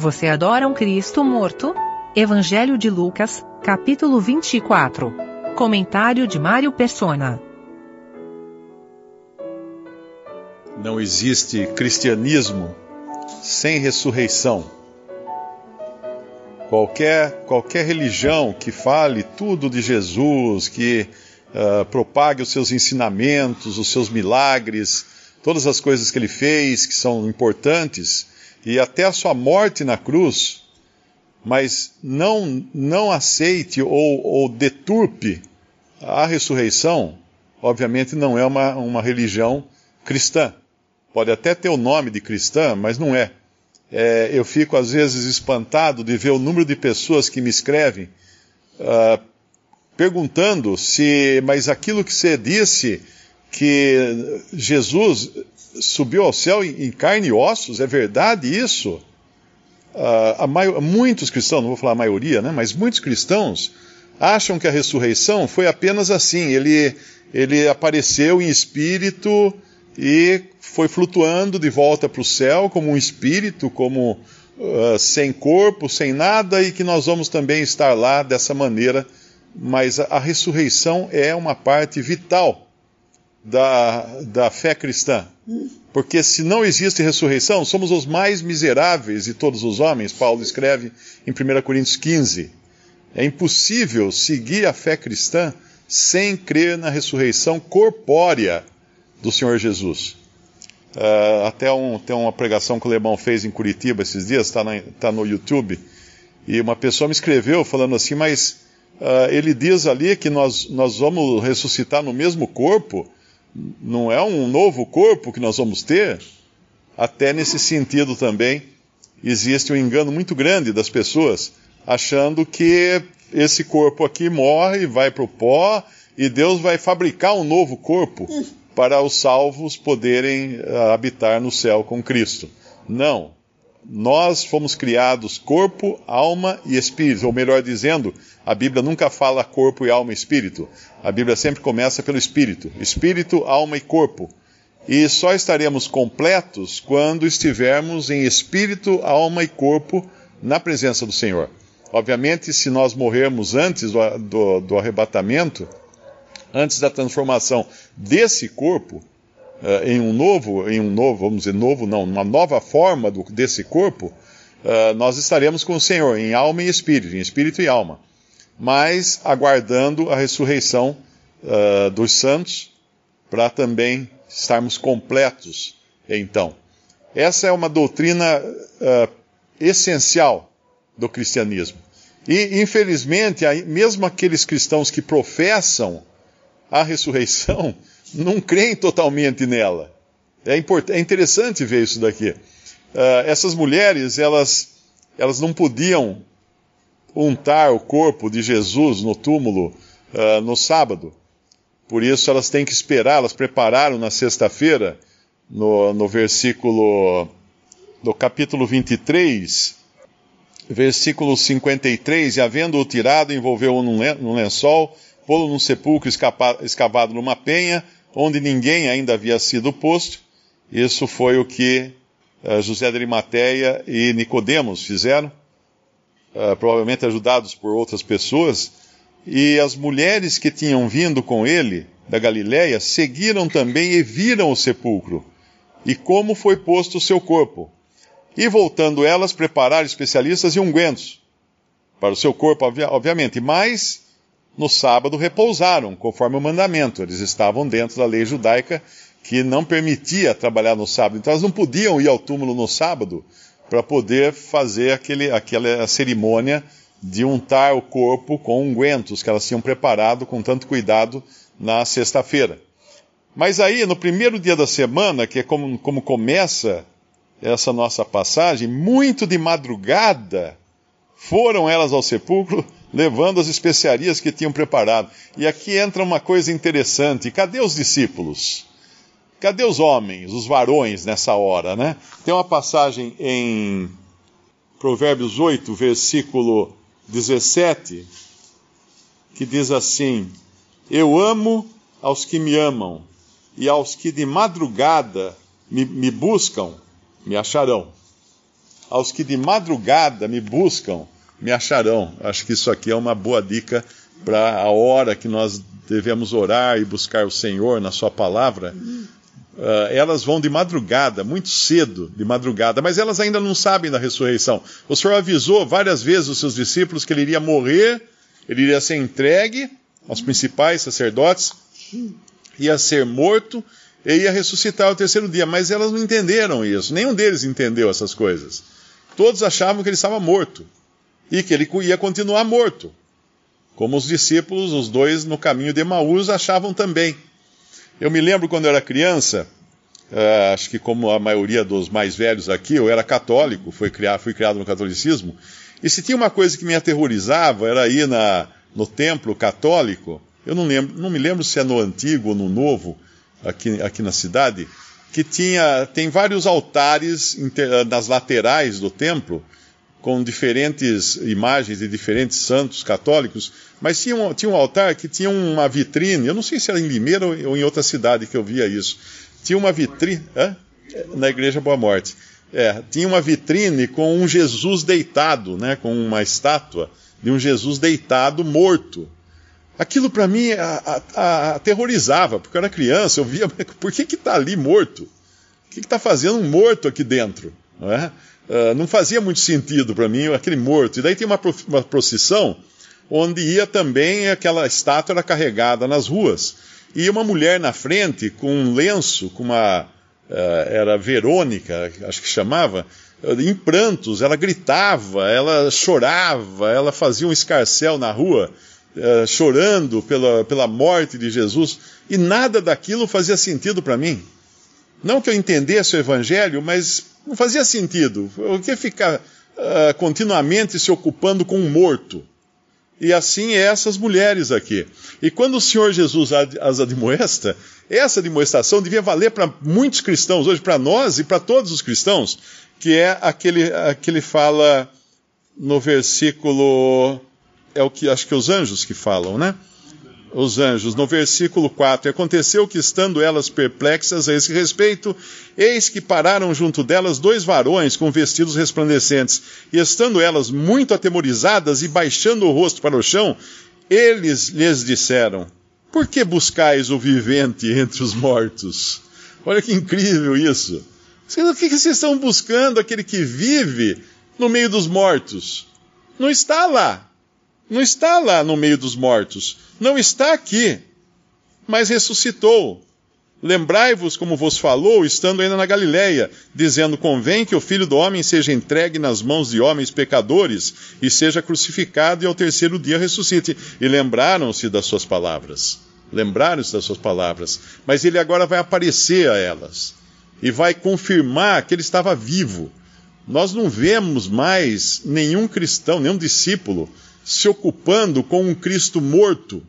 Você adora um Cristo morto? Evangelho de Lucas, capítulo 24. Comentário de Mário Persona. Não existe cristianismo sem ressurreição. Qualquer, qualquer religião que fale tudo de Jesus, que uh, propague os seus ensinamentos, os seus milagres, todas as coisas que ele fez que são importantes, e até a sua morte na cruz, mas não, não aceite ou, ou deturpe a ressurreição, obviamente não é uma, uma religião cristã. Pode até ter o nome de cristã, mas não é. é eu fico às vezes espantado de ver o número de pessoas que me escrevem uh, perguntando se, mas aquilo que você disse que Jesus subiu ao céu em carne e ossos, é verdade isso? Uh, muitos cristãos, não vou falar a maioria, né, mas muitos cristãos acham que a ressurreição foi apenas assim, ele, ele apareceu em espírito e foi flutuando de volta para o céu como um espírito, como uh, sem corpo, sem nada, e que nós vamos também estar lá dessa maneira. Mas a, a ressurreição é uma parte vital da, da fé cristã. Porque se não existe ressurreição, somos os mais miseráveis de todos os homens, Paulo escreve em 1 Coríntios 15. É impossível seguir a fé cristã sem crer na ressurreição corpórea do Senhor Jesus. Uh, até um, tem uma pregação que o Lebão fez em Curitiba esses dias, está tá no YouTube, e uma pessoa me escreveu falando assim, mas uh, ele diz ali que nós, nós vamos ressuscitar no mesmo corpo, não é um novo corpo que nós vamos ter? Até nesse sentido também existe um engano muito grande das pessoas, achando que esse corpo aqui morre, vai para o pó, e Deus vai fabricar um novo corpo para os salvos poderem uh, habitar no céu com Cristo. Não. Nós fomos criados corpo, alma e espírito, ou melhor dizendo, a Bíblia nunca fala corpo e alma e espírito. A Bíblia sempre começa pelo espírito: espírito, alma e corpo. E só estaremos completos quando estivermos em espírito, alma e corpo na presença do Senhor. Obviamente, se nós morrermos antes do, do, do arrebatamento, antes da transformação desse corpo uh, em um novo, em um novo, vamos dizer, novo não, uma nova forma do, desse corpo, uh, nós estaremos com o Senhor em alma e espírito, em espírito e alma, mas aguardando a ressurreição uh, dos santos para também estarmos completos. Então, essa é uma doutrina essencial do cristianismo. E, infelizmente, mesmo aqueles cristãos que professam a ressurreição, não creem totalmente nela. É, é interessante ver isso daqui. Uh, essas mulheres, elas, elas não podiam untar o corpo de Jesus no túmulo uh, no sábado. Por isso elas têm que esperar, elas prepararam na sexta-feira, no, no versículo do capítulo 23, versículo 53, e havendo-o tirado, envolveu-o num lençol, pô-lo num sepulcro escavado numa penha, onde ninguém ainda havia sido posto. Isso foi o que uh, José de Arimateia e Nicodemos fizeram, uh, provavelmente ajudados por outras pessoas. E as mulheres que tinham vindo com ele da Galiléia seguiram também e viram o sepulcro e como foi posto o seu corpo. E voltando elas, prepararam especialistas e ungüentos para o seu corpo, obviamente, mas no sábado repousaram, conforme o mandamento. Eles estavam dentro da lei judaica que não permitia trabalhar no sábado. Então elas não podiam ir ao túmulo no sábado para poder fazer aquele, aquela cerimônia de untar o corpo com ungüentos que elas tinham preparado com tanto cuidado na sexta-feira. Mas aí, no primeiro dia da semana, que é como, como começa essa nossa passagem, muito de madrugada, foram elas ao sepulcro levando as especiarias que tinham preparado. E aqui entra uma coisa interessante: cadê os discípulos? Cadê os homens, os varões nessa hora, né? Tem uma passagem em Provérbios 8, versículo 17, que diz assim: Eu amo aos que me amam, e aos que de madrugada me, me buscam, me acharão. aos que de madrugada me buscam, me acharão. Acho que isso aqui é uma boa dica para a hora que nós devemos orar e buscar o Senhor na Sua palavra. Uh, elas vão de madrugada, muito cedo de madrugada, mas elas ainda não sabem da ressurreição. O Senhor avisou várias vezes os seus discípulos que ele iria morrer, ele iria ser entregue aos principais sacerdotes, ia ser morto e ia ressuscitar ao terceiro dia, mas elas não entenderam isso. Nenhum deles entendeu essas coisas. Todos achavam que ele estava morto e que ele ia continuar morto. Como os discípulos, os dois no caminho de Emaús, achavam também. Eu me lembro quando eu era criança, uh, acho que como a maioria dos mais velhos aqui, eu era católico, fui criado, fui criado no catolicismo, e se tinha uma coisa que me aterrorizava, era ir na, no templo católico, eu não, lembro, não me lembro se é no antigo ou no novo, aqui, aqui na cidade, que tinha, tem vários altares nas laterais do templo, com diferentes imagens de diferentes santos católicos, mas tinha um, tinha um altar que tinha uma vitrine, eu não sei se era em Limeira ou em outra cidade que eu via isso. Tinha uma vitrine, hã? na Igreja Boa Morte. É, tinha uma vitrine com um Jesus deitado, né, com uma estátua de um Jesus deitado morto. Aquilo para mim a, a, a, aterrorizava, porque eu era criança, eu via, por que está ali morto? O que está fazendo um morto aqui dentro? Não é? Uh, não fazia muito sentido para mim aquele morto. E daí tem uma, uma procissão onde ia também aquela estátua era carregada nas ruas. E uma mulher na frente com um lenço, com uma. Uh, era Verônica, acho que chamava, em prantos, ela gritava, ela chorava, ela fazia um escarcel na rua, uh, chorando pela, pela morte de Jesus, e nada daquilo fazia sentido para mim. Não que eu entendesse o Evangelho, mas não fazia sentido. O que ficar uh, continuamente se ocupando com um morto? E assim é essas mulheres aqui. E quando o Senhor Jesus as admoesta, essa admoestação devia valer para muitos cristãos, hoje para nós e para todos os cristãos, que é aquele, aquele fala no versículo. É o que acho que os anjos que falam, né? Os anjos, no versículo 4: Aconteceu que, estando elas perplexas a esse respeito, eis que pararam junto delas dois varões com vestidos resplandecentes, e estando elas muito atemorizadas e baixando o rosto para o chão, eles lhes disseram: Por que buscais o vivente entre os mortos? Olha que incrível isso! O que vocês estão buscando aquele que vive no meio dos mortos? Não está lá. Não está lá no meio dos mortos não está aqui, mas ressuscitou. Lembrai-vos como vos falou, estando ainda na Galiléia, dizendo: Convém que o filho do homem seja entregue nas mãos de homens pecadores e seja crucificado e ao terceiro dia ressuscite. E lembraram-se das suas palavras. Lembraram-se das suas palavras. Mas ele agora vai aparecer a elas e vai confirmar que ele estava vivo. Nós não vemos mais nenhum cristão, nenhum discípulo se ocupando com um Cristo morto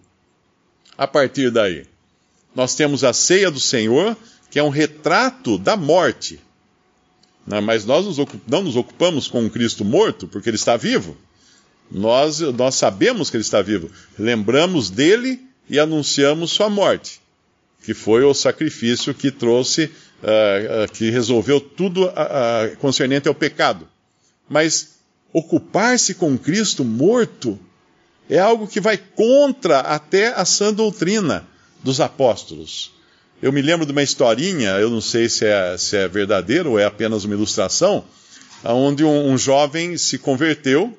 a partir daí. Nós temos a ceia do Senhor, que é um retrato da morte. Né, mas nós não nos ocupamos com um Cristo morto, porque ele está vivo. Nós, nós sabemos que ele está vivo. Lembramos dele e anunciamos sua morte, que foi o sacrifício que trouxe, uh, uh, que resolveu tudo uh, concernente ao pecado. Mas ocupar-se com Cristo morto é algo que vai contra até a sã doutrina dos apóstolos. Eu me lembro de uma historinha, eu não sei se é, se é verdadeiro ou é apenas uma ilustração, onde um, um jovem se converteu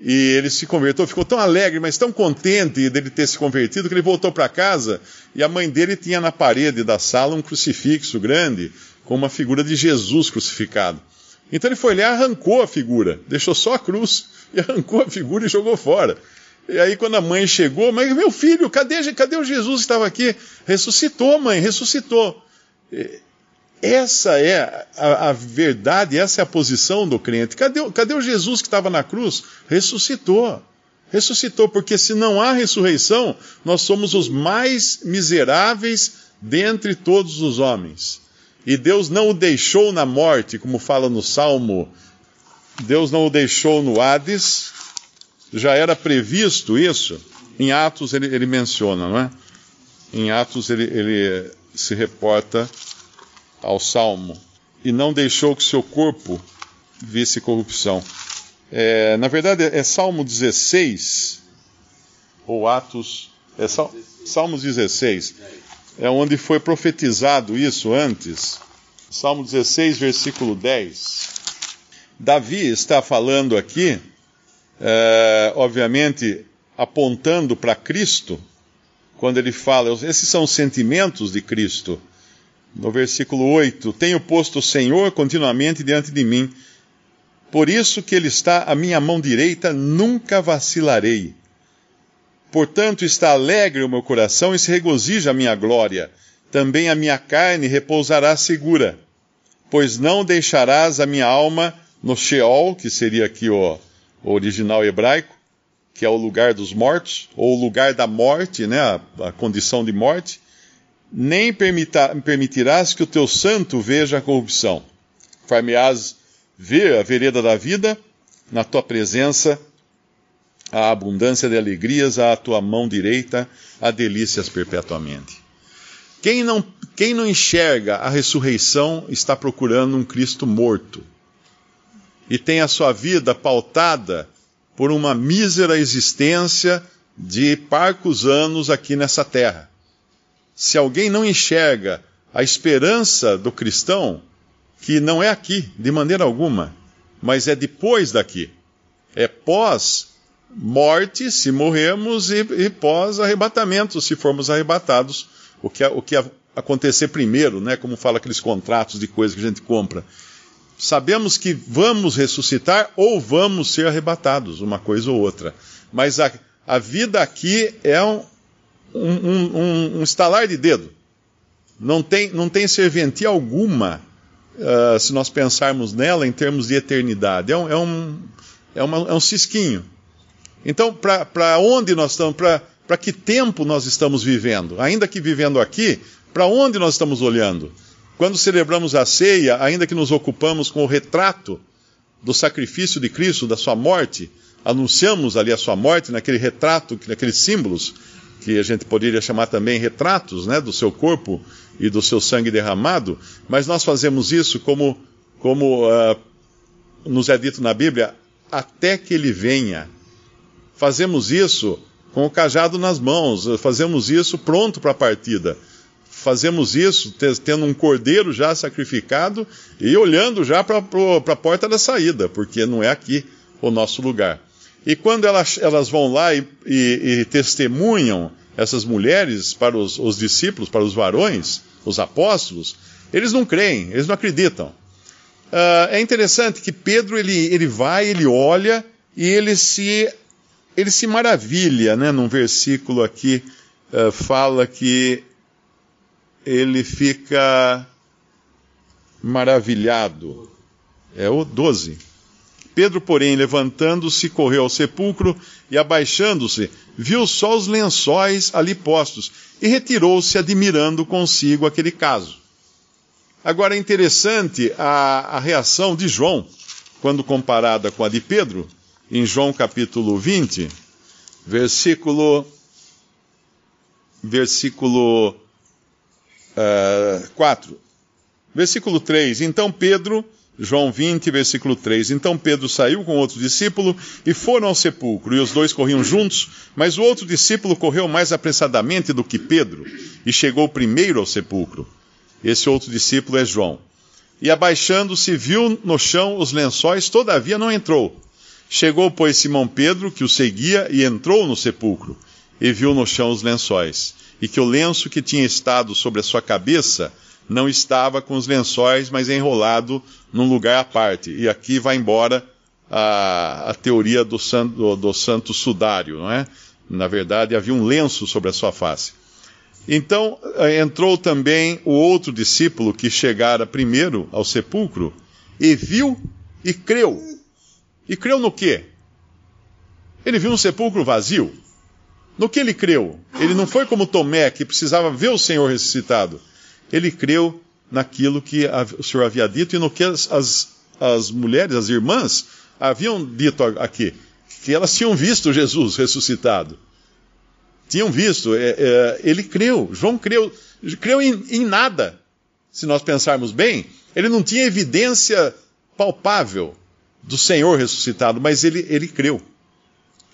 e ele se converteu, ficou tão alegre, mas tão contente dele ter se convertido, que ele voltou para casa e a mãe dele tinha na parede da sala um crucifixo grande com uma figura de Jesus crucificado. Então ele foi lá e arrancou a figura, deixou só a cruz e arrancou a figura e jogou fora. E aí, quando a mãe chegou, mas meu filho, cadê, cadê o Jesus que estava aqui? Ressuscitou, mãe, ressuscitou. Essa é a, a, verdade, essa é a posição do crente. Cadê, cadê o Jesus que estava na cruz? Ressuscitou. Ressuscitou, porque se não há ressurreição, nós somos os mais miseráveis dentre todos os homens. E Deus não o deixou na morte, como fala no Salmo. Deus não o deixou no Hades. Já era previsto isso. Em Atos ele, ele menciona, não é? Em Atos ele, ele se reporta ao Salmo. E não deixou que seu corpo visse corrupção. É, na verdade, é Salmo 16, ou Atos. É Sal, Salmos 16, é onde foi profetizado isso antes. Salmo 16, versículo 10. Davi está falando aqui, é, obviamente, apontando para Cristo, quando ele fala, esses são os sentimentos de Cristo. No versículo 8: Tenho posto o Senhor continuamente diante de mim, por isso que Ele está à minha mão direita, nunca vacilarei. Portanto, está alegre o meu coração e se regozija a minha glória. Também a minha carne repousará segura, pois não deixarás a minha alma no Sheol, que seria aqui o, original hebraico, que é o lugar dos mortos, ou o lugar da morte, né, a, a condição de morte, nem permita, permitirás que o teu santo veja a corrupção. Far-me-ás ver a vereda da vida, na tua presença a abundância de alegrias, à tua mão direita há delícias perpetuamente. Quem não, quem não enxerga a ressurreição está procurando um Cristo morto e tem a sua vida pautada por uma mísera existência de parcos anos aqui nessa terra. Se alguém não enxerga a esperança do cristão, que não é aqui, de maneira alguma, mas é depois daqui. É pós morte, se morrermos, e, e pós arrebatamento, se formos arrebatados. O que, o que acontecer primeiro, né? Como fala aqueles contratos de coisas que a gente compra. Sabemos que vamos ressuscitar ou vamos ser arrebatados, uma coisa ou outra. Mas a, a vida aqui é um, um, um, um estalar de dedo. Não tem, não tem serventia alguma uh, se nós pensarmos nela em termos de eternidade. É um, é um, é uma, é um cisquinho. Então, para onde nós estamos, para que tempo nós estamos vivendo? Ainda que vivendo aqui, para onde nós estamos olhando? Quando celebramos a ceia, ainda que nos ocupamos com o retrato do sacrifício de Cristo, da sua morte, anunciamos ali a sua morte naquele retrato, naqueles símbolos, que a gente poderia chamar também retratos né, do seu corpo e do seu sangue derramado, mas nós fazemos isso como, como uh, nos é dito na Bíblia, até que ele venha. Fazemos isso com o cajado nas mãos, fazemos isso pronto para a partida. Fazemos isso tendo um cordeiro já sacrificado e olhando já para a porta da saída, porque não é aqui o nosso lugar. E quando elas, elas vão lá e, e, e testemunham essas mulheres para os, os, discípulos, para os varões, os apóstolos, eles não creem, eles não acreditam. Uh, é interessante que Pedro ele, ele vai, ele olha e ele se, ele se maravilha, né? Num versículo aqui uh, fala que ele fica maravilhado. É o 12. Pedro, porém, levantando-se, correu ao sepulcro e, abaixando-se, viu só os lençóis ali postos e retirou-se, admirando consigo aquele caso. Agora é interessante a, a, reação de João, quando comparada com a de Pedro, em João capítulo 20, versículo, versículo uh, eh, 4. Versículo 3: Então Pedro João 20, versículo 3. Então Pedro saiu com outro discípulo e foram ao sepulcro, e os dois corriam juntos, mas o outro discípulo correu mais apressadamente do que Pedro e chegou primeiro ao sepulcro. Esse outro discípulo é João. E abaixando-se, viu no chão os lençóis, todavia não entrou. Chegou, pois, Simão Pedro, que o seguia, e entrou no sepulcro, e viu no chão os lençóis, e que o lenço que tinha estado sobre a sua cabeça não estava com os lençóis, mas enrolado num lugar à parte. E aqui vai embora a, a teoria do santo, do, do santo sudário, não é? Na verdade, havia um lenço sobre a sua face. Então eh, entrou também o outro discípulo que chegara primeiro ao sepulcro e viu e creu. E creu no quê? Ele viu um sepulcro vazio. No que ele creu? Ele não foi como Tomé, que precisava ver o Senhor ressuscitado ele creu naquilo que o Senhor havia dito e no que as, as, as mulheres, as irmãs, haviam dito aqui, que elas tinham visto Jesus ressuscitado. Tinham visto, é, é, ele creu, João creu, creu em, em nada. Se nós pensarmos bem, ele não tinha evidência palpável do Senhor ressuscitado, mas ele, ele creu.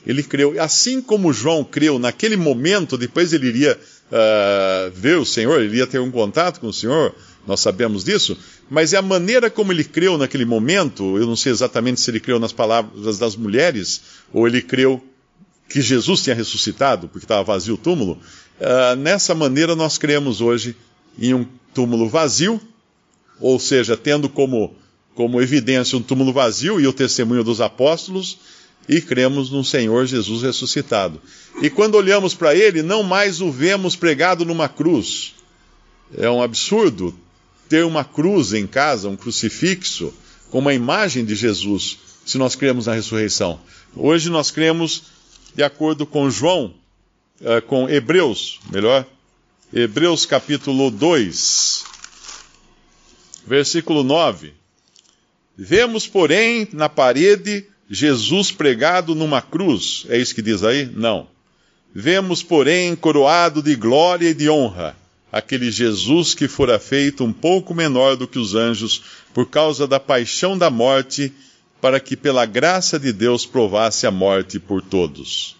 Ele creu. Assim como João creu naquele momento, depois ele iria uh, ver o Senhor, ele iria ter um contato com o Senhor, nós sabemos disso, mas é a maneira como ele creu naquele momento, eu não sei exatamente se ele creu nas palavras das mulheres, ou ele creu que Jesus tinha ressuscitado, porque estava vazio o túmulo. Uh, nessa maneira nós cremos hoje em um túmulo vazio, ou seja, tendo como, como evidência um túmulo vazio e o testemunho dos apóstolos, e cremos no Senhor Jesus ressuscitado. E quando olhamos para ele, não mais o vemos pregado numa cruz. É um absurdo ter uma cruz em casa, um crucifixo, com uma imagem de Jesus, se nós cremos na ressurreição. Hoje nós cremos, de acordo com João, eh, com Hebreus, melhor, Hebreus capítulo 2, versículo 9. Vemos, porém, na parede Jesus pregado numa cruz. É isso que diz aí? Não. Vemos, porém, coroado de glória e de honra, aquele Jesus que fora feito um pouco menor do que os anjos, por causa da paixão da morte, para que pela graça de Deus provasse a morte por todos.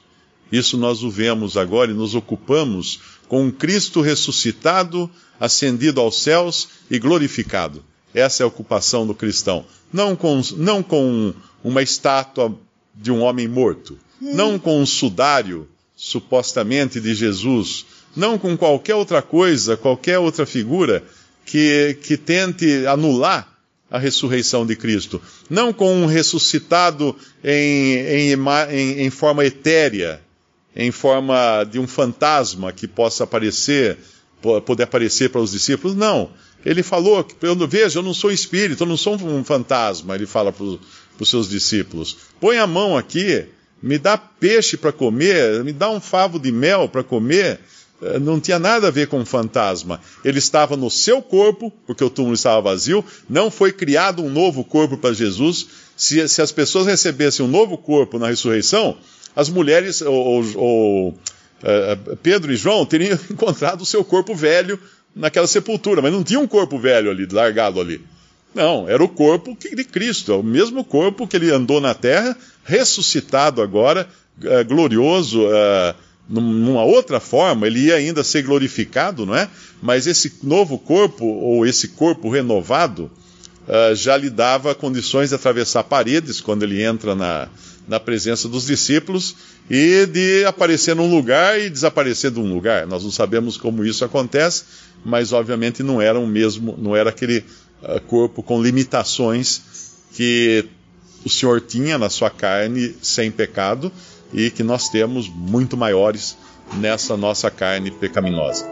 Isso nós o vemos agora e nos ocupamos com um Cristo ressuscitado, ascendido aos céus e glorificado. Essa é a ocupação do cristão. Não com, não com uma estátua de um homem morto, não com um sudário, supostamente de Jesus, não com qualquer outra coisa, qualquer outra figura que, que tente anular a ressurreição de Cristo. Não com um ressuscitado em, em, em, em forma etérea, em forma de um fantasma que possa aparecer, poder aparecer para os discípulos. Não. Ele falou, eu, veja, eu não sou espírito, eu não sou um fantasma, ele fala para os seus discípulos. Põe a mão aqui, me dá peixe para comer, me dá um favo de mel para comer. Eh, não tinha nada a ver com um fantasma. Ele estava no seu corpo, porque o túmulo estava vazio, não foi criado um novo corpo para Jesus. Se, se, as pessoas recebessem um novo corpo na ressurreição, as mulheres, ou, ou, ou uh, Pedro e João, teriam encontrado o seu corpo velho naquela sepultura, mas não tinha um corpo velho ali, largado ali. Não, era o corpo de Cristo, é o mesmo corpo que ele andou na terra, ressuscitado agora, é, glorioso, é, numa outra forma, ele ia ainda ser glorificado, não é? Mas esse novo corpo, ou esse corpo renovado, é, já lhe dava condições de atravessar paredes quando ele entra na, na presença dos discípulos e de aparecer num lugar e desaparecer de um lugar. Nós não sabemos como isso acontece, mas obviamente não era o mesmo, não era aquele uh, corpo com limitações que o Senhor tinha na sua carne sem pecado e que nós temos muito maiores nessa nossa carne pecaminosa.